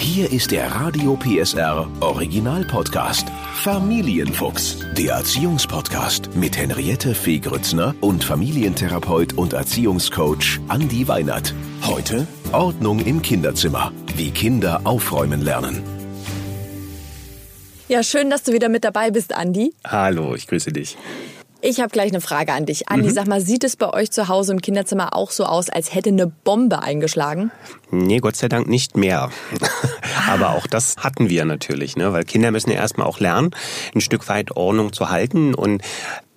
Hier ist der Radio PSR Original Podcast. Familienfuchs, der Erziehungspodcast mit Henriette Fee Grützner und Familientherapeut und Erziehungscoach Andi Weinert. Heute Ordnung im Kinderzimmer, wie Kinder aufräumen lernen. Ja, schön, dass du wieder mit dabei bist, Andi. Hallo, ich grüße dich. Ich habe gleich eine Frage an dich. Andi, mhm. sag mal, sieht es bei euch zu Hause im Kinderzimmer auch so aus, als hätte eine Bombe eingeschlagen? Nee, Gott sei Dank nicht mehr. Aber auch das hatten wir natürlich, ne? weil Kinder müssen ja erstmal auch lernen, ein Stück weit Ordnung zu halten. Und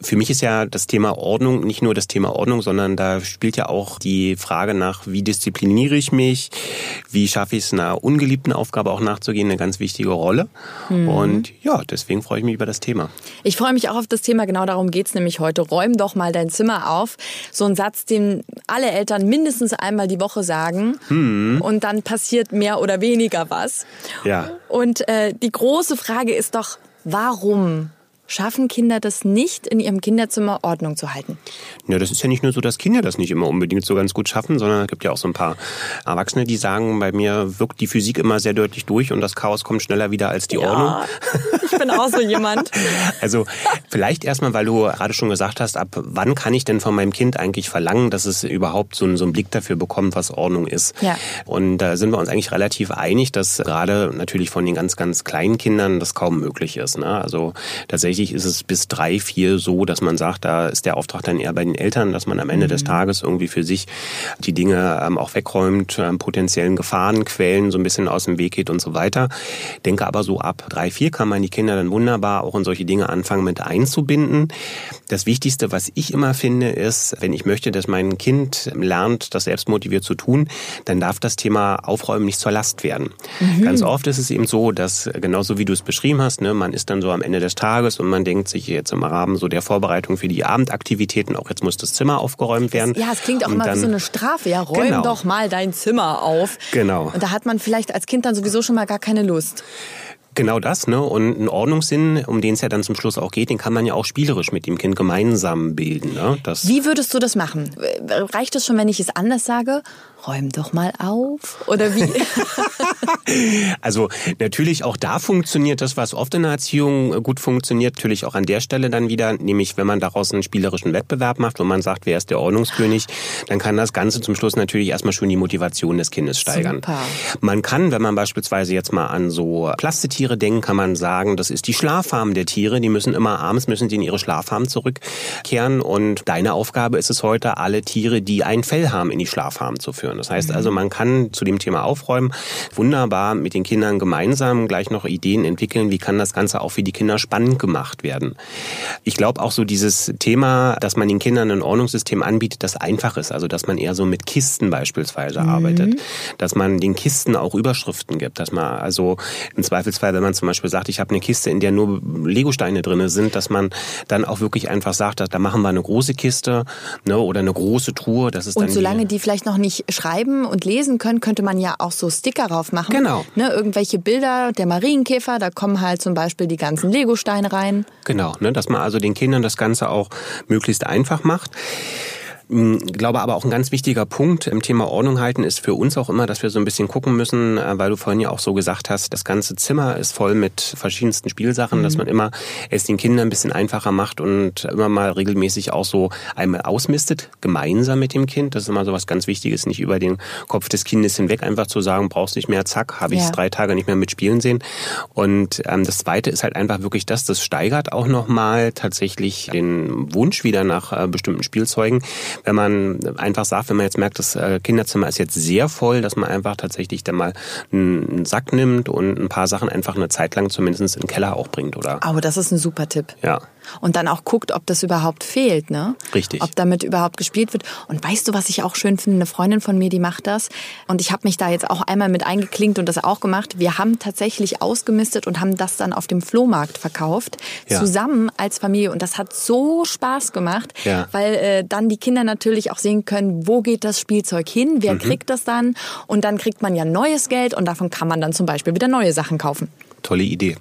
für mich ist ja das Thema Ordnung nicht nur das Thema Ordnung, sondern da spielt ja auch die Frage nach, wie diszipliniere ich mich, wie schaffe ich es, einer ungeliebten Aufgabe auch nachzugehen, eine ganz wichtige Rolle. Mhm. Und ja, deswegen freue ich mich über das Thema. Ich freue mich auch auf das Thema, genau darum geht es nämlich heute. Räum doch mal dein Zimmer auf. So ein Satz, den alle Eltern mindestens einmal die Woche sagen. Mhm. Und dann passiert mehr oder weniger was. Ja. Und äh, die große Frage ist doch, warum schaffen Kinder das nicht, in ihrem Kinderzimmer Ordnung zu halten? Ja, das ist ja nicht nur so, dass Kinder das nicht immer unbedingt so ganz gut schaffen, sondern es gibt ja auch so ein paar Erwachsene, die sagen, bei mir wirkt die Physik immer sehr deutlich durch und das Chaos kommt schneller wieder als die ja, Ordnung. Ich bin auch so jemand. Also vielleicht erstmal, weil du gerade schon gesagt hast, ab wann kann ich denn von meinem Kind eigentlich verlangen, dass es überhaupt so einen, so einen Blick dafür bekommt, was Ordnung ist. Ja. Und da sind wir uns eigentlich relativ einig, dass gerade natürlich von den ganz, ganz kleinen Kindern das kaum möglich ist. Ne? Also tatsächlich tatsächlich ist es bis drei, vier so, dass man sagt, da ist der Auftrag dann eher bei den Eltern, dass man am Ende mhm. des Tages irgendwie für sich die Dinge ähm, auch wegräumt, ähm, potenziellen Gefahrenquellen so ein bisschen aus dem Weg geht und so weiter. Denke aber so ab drei, vier kann man die Kinder dann wunderbar auch in solche Dinge anfangen mit einzubinden. Das Wichtigste, was ich immer finde, ist, wenn ich möchte, dass mein Kind lernt, das selbstmotiviert zu tun, dann darf das Thema Aufräumen nicht zur Last werden. Mhm. Ganz oft ist es eben so, dass genauso wie du es beschrieben hast, ne, man ist dann so am Ende des Tages und man denkt sich jetzt im Rahmen so der Vorbereitung für die Abendaktivitäten, auch jetzt muss das Zimmer aufgeräumt werden. Ja, es klingt auch und immer dann, wie so eine Strafe. Ja, räum genau. doch mal dein Zimmer auf. Genau. Und da hat man vielleicht als Kind dann sowieso schon mal gar keine Lust. Genau das, ne? Und ein Ordnungssinn, um den es ja dann zum Schluss auch geht, den kann man ja auch spielerisch mit dem Kind gemeinsam bilden. Ne? Das Wie würdest du das machen? Reicht es schon, wenn ich es anders sage? Räum doch mal auf? Oder wie? also natürlich auch da funktioniert das, was oft in der Erziehung gut funktioniert, natürlich auch an der Stelle dann wieder, nämlich wenn man daraus einen spielerischen Wettbewerb macht, wo man sagt, wer ist der Ordnungskönig, dann kann das Ganze zum Schluss natürlich erstmal schon die Motivation des Kindes steigern. Super. Man kann, wenn man beispielsweise jetzt mal an so Plastetiere denkt, kann man sagen, das ist die Schlaffarm der Tiere, die müssen immer abends müssen die in ihre Schlaffarm zurückkehren und deine Aufgabe ist es heute, alle Tiere, die ein Fell haben, in die Schlaffarm zu führen. Das heißt also, man kann zu dem Thema Aufräumen wunderbar mit den Kindern gemeinsam gleich noch Ideen entwickeln, wie kann das Ganze auch für die Kinder spannend gemacht werden. Ich glaube auch so dieses Thema, dass man den Kindern ein Ordnungssystem anbietet, das einfach ist, also dass man eher so mit Kisten beispielsweise mhm. arbeitet, dass man den Kisten auch Überschriften gibt, dass man also im Zweifelsfall, wenn man zum Beispiel sagt, ich habe eine Kiste, in der nur Legosteine drinne sind, dass man dann auch wirklich einfach sagt, da machen wir eine große Kiste ne, oder eine große Truhe. Das ist Und dann solange die, die vielleicht noch nicht schreiben und lesen können, könnte man ja auch so Sticker drauf machen. Genau. Ne, irgendwelche Bilder der Marienkäfer, da kommen halt zum Beispiel die ganzen Legosteine rein. Genau, ne, dass man also den Kindern das Ganze auch möglichst einfach macht. Ich hm, glaube aber auch ein ganz wichtiger Punkt im Thema Ordnung halten ist für uns auch immer, dass wir so ein bisschen gucken müssen, äh, weil du vorhin ja auch so gesagt hast, das ganze Zimmer ist voll mit verschiedensten Spielsachen, mhm. dass man immer es den Kindern ein bisschen einfacher macht und immer mal regelmäßig auch so einmal ausmistet, gemeinsam mit dem Kind. Das ist immer so was ganz Wichtiges, nicht über den Kopf des Kindes hinweg einfach zu sagen, brauchst nicht mehr, zack, habe ich es ja. drei Tage nicht mehr mit Spielen sehen. Und ähm, das Zweite ist halt einfach wirklich das, das steigert auch nochmal tatsächlich den Wunsch wieder nach äh, bestimmten Spielzeugen wenn man einfach sagt, wenn man jetzt merkt, das äh, Kinderzimmer ist jetzt sehr voll, dass man einfach tatsächlich dann mal einen Sack nimmt und ein paar Sachen einfach eine Zeit lang zumindest in den Keller auch bringt, oder? Aber das ist ein super Tipp. Ja. Und dann auch guckt, ob das überhaupt fehlt, ne? Richtig. Ob damit überhaupt gespielt wird. Und weißt du, was ich auch schön finde? Eine Freundin von mir, die macht das. Und ich habe mich da jetzt auch einmal mit eingeklinkt und das auch gemacht. Wir haben tatsächlich ausgemistet und haben das dann auf dem Flohmarkt verkauft. Ja. Zusammen als Familie. Und das hat so Spaß gemacht, ja. weil äh, dann die Kinder natürlich auch sehen können, wo geht das Spielzeug hin, wer mhm. kriegt das dann. Und dann kriegt man ja neues Geld und davon kann man dann zum Beispiel wieder neue Sachen kaufen. Tolle Idee.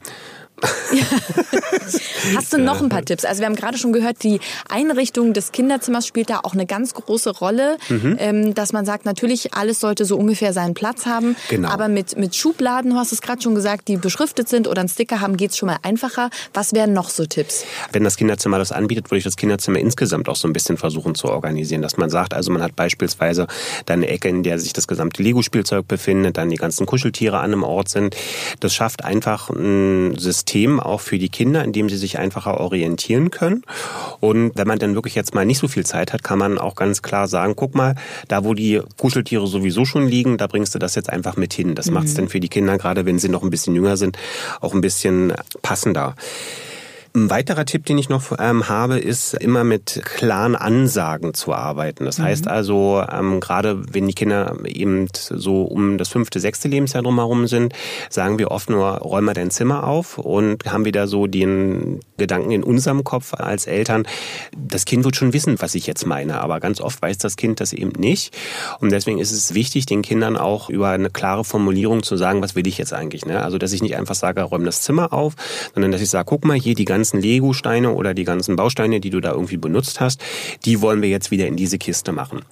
Hast du noch ein paar Tipps? Also wir haben gerade schon gehört, die Einrichtung des Kinderzimmers spielt da auch eine ganz große Rolle, mhm. ähm, dass man sagt, natürlich alles sollte so ungefähr seinen Platz haben, genau. aber mit, mit Schubladen, du hast es gerade schon gesagt, die beschriftet sind oder einen Sticker haben, geht's schon mal einfacher. Was wären noch so Tipps? Wenn das Kinderzimmer das anbietet, würde ich das Kinderzimmer insgesamt auch so ein bisschen versuchen zu organisieren, dass man sagt, also man hat beispielsweise dann eine Ecke, in der sich das gesamte Lego-Spielzeug befindet, dann die ganzen Kuscheltiere an einem Ort sind. Das schafft einfach ein System auch für die Kinder, in dem sie sich einfacher orientieren können. Und wenn man dann wirklich jetzt mal nicht so viel Zeit hat, kann man auch ganz klar sagen, guck mal, da wo die Kuscheltiere sowieso schon liegen, da bringst du das jetzt einfach mit hin. Das mhm. macht es dann für die Kinder, gerade wenn sie noch ein bisschen jünger sind, auch ein bisschen passender. Ein weiterer Tipp, den ich noch ähm, habe, ist immer mit klaren Ansagen zu arbeiten. Das mhm. heißt also, ähm, gerade wenn die Kinder eben so um das fünfte, sechste Lebensjahr drumherum sind, sagen wir oft nur, räum mal dein Zimmer auf und haben wieder so den Gedanken in unserem Kopf als Eltern, das Kind wird schon wissen, was ich jetzt meine, aber ganz oft weiß das Kind das eben nicht. Und deswegen ist es wichtig, den Kindern auch über eine klare Formulierung zu sagen, was will ich jetzt eigentlich. Ne? Also, dass ich nicht einfach sage, räum das Zimmer auf, sondern dass ich sage, guck mal hier die ganze ganzen Lego-Steine oder die ganzen Bausteine, die du da irgendwie benutzt hast, die wollen wir jetzt wieder in diese Kiste machen.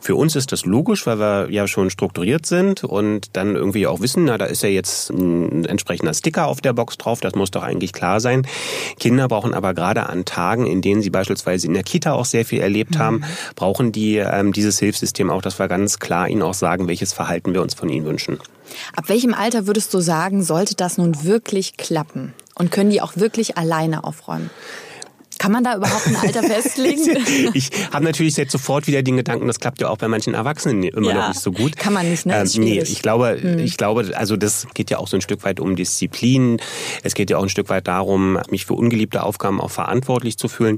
Für uns ist das logisch, weil wir ja schon strukturiert sind und dann irgendwie auch wissen, na, da ist ja jetzt ein entsprechender Sticker auf der Box drauf, das muss doch eigentlich klar sein. Kinder brauchen aber gerade an Tagen, in denen sie beispielsweise in der Kita auch sehr viel erlebt haben, mhm. brauchen die ähm, dieses Hilfssystem auch, dass wir ganz klar ihnen auch sagen, welches Verhalten wir uns von ihnen wünschen. Ab welchem Alter würdest du sagen, sollte das nun wirklich klappen? Und können die auch wirklich alleine aufräumen? Kann man da überhaupt ein Alter festlegen? ich habe natürlich jetzt sofort wieder den Gedanken, das klappt ja auch bei manchen Erwachsenen immer ja, noch nicht so gut. Kann man nicht, ne? Ähm, nee, ich glaube, hm. ich glaube, also das geht ja auch so ein Stück weit um Disziplin. Es geht ja auch ein Stück weit darum, mich für ungeliebte Aufgaben auch verantwortlich zu fühlen.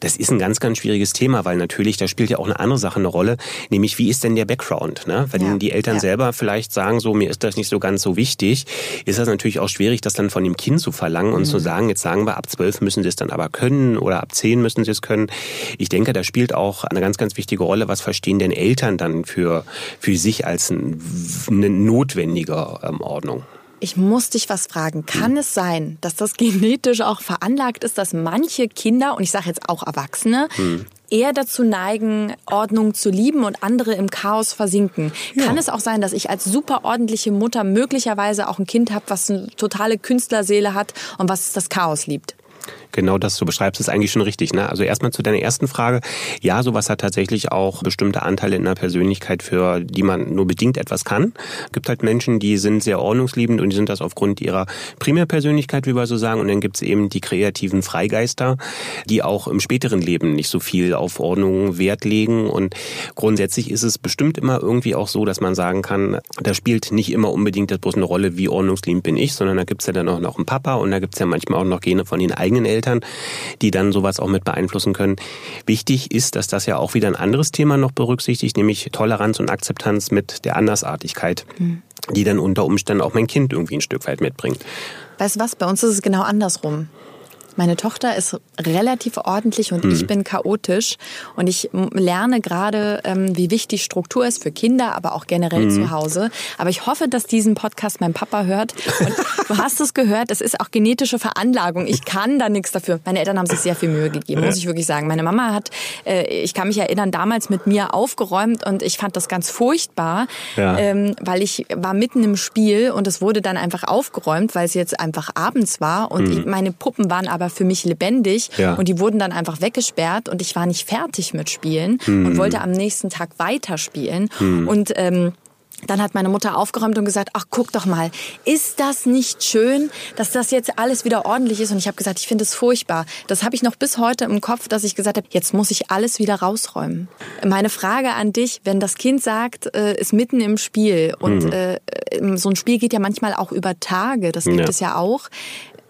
Das ist ein ganz, ganz schwieriges Thema, weil natürlich, da spielt ja auch eine andere Sache eine Rolle, nämlich wie ist denn der Background? Ne? Wenn ja, die Eltern ja. selber vielleicht sagen, so mir ist das nicht so ganz so wichtig, ist das natürlich auch schwierig, das dann von dem Kind zu verlangen und mhm. zu sagen, jetzt sagen wir, ab zwölf müssen sie es dann aber können oder ab zehn müssen sie es können. Ich denke, da spielt auch eine ganz, ganz wichtige Rolle, was verstehen denn Eltern dann für, für sich als eine notwendige ähm, Ordnung? Ich muss dich was fragen. Kann es sein, dass das genetisch auch veranlagt ist, dass manche Kinder, und ich sage jetzt auch Erwachsene, hm eher dazu neigen, Ordnung zu lieben und andere im Chaos versinken. Ja. Kann es auch sein, dass ich als super ordentliche Mutter möglicherweise auch ein Kind habe, was eine totale Künstlerseele hat und was das Chaos liebt? Genau das du beschreibst, ist eigentlich schon richtig. Ne? Also erstmal zu deiner ersten Frage. Ja, sowas hat tatsächlich auch bestimmte Anteile in der Persönlichkeit, für die man nur bedingt etwas kann. Es gibt halt Menschen, die sind sehr ordnungsliebend und die sind das aufgrund ihrer Primärpersönlichkeit, wie wir so sagen. Und dann gibt es eben die kreativen Freigeister, die auch im späteren Leben nicht so viel auf Ordnung Wert legen. Und grundsätzlich ist es bestimmt immer irgendwie auch so, dass man sagen kann, da spielt nicht immer unbedingt das bloß eine Rolle, wie ordnungsliebend bin ich, sondern da gibt es ja dann auch noch einen Papa und da gibt es ja manchmal auch noch Gene von den eigenen Eltern Eltern, die dann sowas auch mit beeinflussen können. Wichtig ist, dass das ja auch wieder ein anderes Thema noch berücksichtigt, nämlich Toleranz und Akzeptanz mit der Andersartigkeit, mhm. die dann unter Umständen auch mein Kind irgendwie ein Stück weit mitbringt. Weißt du was, bei uns ist es genau andersrum. Meine Tochter ist relativ ordentlich und mhm. ich bin chaotisch. Und ich lerne gerade, ähm, wie wichtig Struktur ist für Kinder, aber auch generell mhm. zu Hause. Aber ich hoffe, dass diesen Podcast mein Papa hört. Und du hast es gehört, es ist auch genetische Veranlagung. Ich kann da nichts dafür. Meine Eltern haben sich sehr viel Mühe gegeben, muss ich wirklich sagen. Meine Mama hat, äh, ich kann mich erinnern, damals mit mir aufgeräumt und ich fand das ganz furchtbar, ja. ähm, weil ich war mitten im Spiel und es wurde dann einfach aufgeräumt, weil es jetzt einfach abends war und mhm. meine Puppen waren aber für mich lebendig. Ja. Und die wurden dann einfach weggesperrt und ich war nicht fertig mit Spielen mhm. und wollte am nächsten Tag weiterspielen. Mhm. Und ähm, dann hat meine Mutter aufgeräumt und gesagt, ach guck doch mal, ist das nicht schön, dass das jetzt alles wieder ordentlich ist? Und ich habe gesagt, ich finde es furchtbar. Das habe ich noch bis heute im Kopf, dass ich gesagt habe, jetzt muss ich alles wieder rausräumen. Meine Frage an dich, wenn das Kind sagt, äh, ist mitten im Spiel und mhm. äh, so ein Spiel geht ja manchmal auch über Tage, das gibt ja. es ja auch.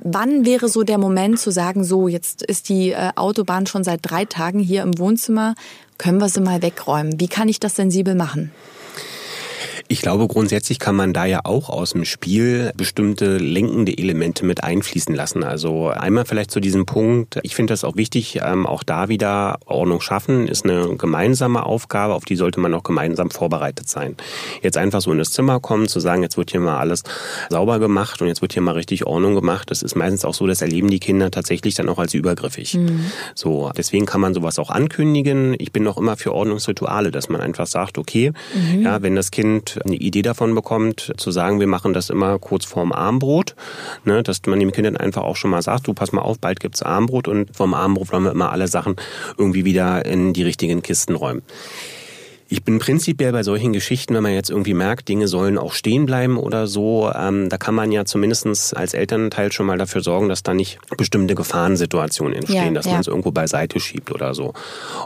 Wann wäre so der Moment zu sagen, so, jetzt ist die äh, Autobahn schon seit drei Tagen hier im Wohnzimmer, können wir sie mal wegräumen? Wie kann ich das sensibel machen? Ich glaube, grundsätzlich kann man da ja auch aus dem Spiel bestimmte lenkende Elemente mit einfließen lassen. Also einmal vielleicht zu diesem Punkt, ich finde das auch wichtig, ähm, auch da wieder Ordnung schaffen, ist eine gemeinsame Aufgabe, auf die sollte man auch gemeinsam vorbereitet sein. Jetzt einfach so in das Zimmer kommen, zu sagen, jetzt wird hier mal alles sauber gemacht und jetzt wird hier mal richtig Ordnung gemacht, das ist meistens auch so, das erleben die Kinder tatsächlich dann auch als übergriffig. Mhm. So, deswegen kann man sowas auch ankündigen. Ich bin auch immer für Ordnungsrituale, dass man einfach sagt, okay, mhm. ja, wenn das Kind eine Idee davon bekommt, zu sagen, wir machen das immer kurz vorm Armbrot, ne, dass man dem Kind dann einfach auch schon mal sagt, du pass mal auf, bald gibt's Armbrot und vorm Armbrot wollen wir immer alle Sachen irgendwie wieder in die richtigen Kisten räumen. Ich bin prinzipiell bei solchen Geschichten, wenn man jetzt irgendwie merkt, Dinge sollen auch stehen bleiben oder so, ähm, da kann man ja zumindestens als Elternteil schon mal dafür sorgen, dass da nicht bestimmte Gefahrensituationen entstehen, ja, dass ja. man es irgendwo beiseite schiebt oder so.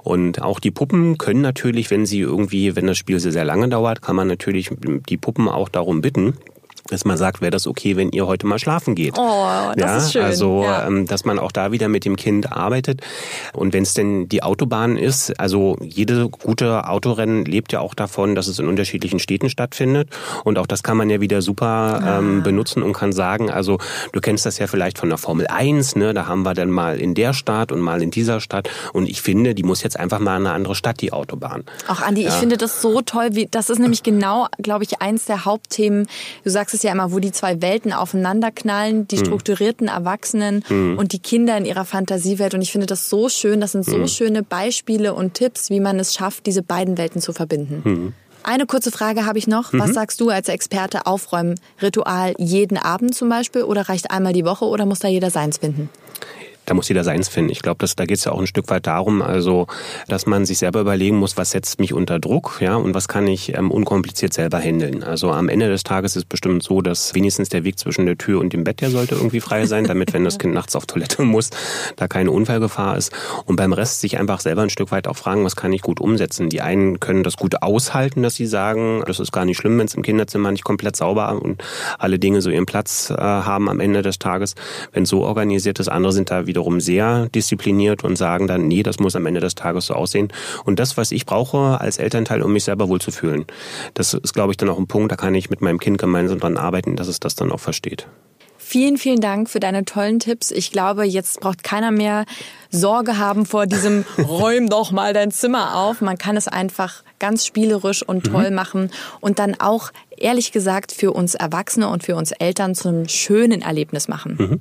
Und auch die Puppen können natürlich, wenn sie irgendwie, wenn das Spiel sehr, sehr lange dauert, kann man natürlich die Puppen auch darum bitten, dass man sagt, wäre das okay, wenn ihr heute mal schlafen geht. Oh, das ja, ist schön. Also, ja. Ähm, dass man auch da wieder mit dem Kind arbeitet. Und wenn es denn die Autobahn ist, also jede gute Autorennen lebt ja auch davon, dass es in unterschiedlichen Städten stattfindet. Und auch das kann man ja wieder super ah. ähm, benutzen und kann sagen, also du kennst das ja vielleicht von der Formel 1, ne? da haben wir dann mal in der Stadt und mal in dieser Stadt. Und ich finde, die muss jetzt einfach mal in eine andere Stadt, die Autobahn. Auch Andi, ja. ich finde das so toll, wie das ist nämlich genau, glaube ich, eins der Hauptthemen. Du sagst es ja immer, wo die zwei Welten aufeinanderknallen, die hm. strukturierten Erwachsenen mhm. und die Kinder in ihrer Fantasiewelt. Und ich finde das so schön. Das sind so mhm. schöne Beispiele und Tipps, wie man es schafft, diese beiden Welten zu verbinden. Mhm. Eine kurze Frage habe ich noch. Was mhm. sagst du als Experte aufräumen? Ritual jeden Abend zum Beispiel oder reicht einmal die Woche oder muss da jeder seins finden? Da muss jeder seins finden. Ich glaube, da geht es ja auch ein Stück weit darum, also, dass man sich selber überlegen muss, was setzt mich unter Druck, ja, und was kann ich ähm, unkompliziert selber handeln. Also am Ende des Tages ist es bestimmt so, dass wenigstens der Weg zwischen der Tür und dem Bett, der sollte irgendwie frei sein, damit, wenn das Kind nachts auf Toilette muss, da keine Unfallgefahr ist. Und beim Rest sich einfach selber ein Stück weit auch fragen, was kann ich gut umsetzen. Die einen können das gut aushalten, dass sie sagen, das ist gar nicht schlimm, wenn es im Kinderzimmer nicht komplett sauber und alle Dinge so ihren Platz äh, haben am Ende des Tages. Wenn so organisiert ist, andere sind da wieder wiederum sehr diszipliniert und sagen dann, nee, das muss am Ende des Tages so aussehen. Und das, was ich brauche als Elternteil, um mich selber wohlzufühlen, das ist, glaube ich, dann auch ein Punkt, da kann ich mit meinem Kind gemeinsam dran arbeiten, dass es das dann auch versteht. Vielen, vielen Dank für deine tollen Tipps. Ich glaube, jetzt braucht keiner mehr Sorge haben vor diesem Räum doch mal dein Zimmer auf. Man kann es einfach ganz spielerisch und mhm. toll mhm. machen und dann auch, ehrlich gesagt, für uns Erwachsene und für uns Eltern zum schönen Erlebnis machen. Mhm.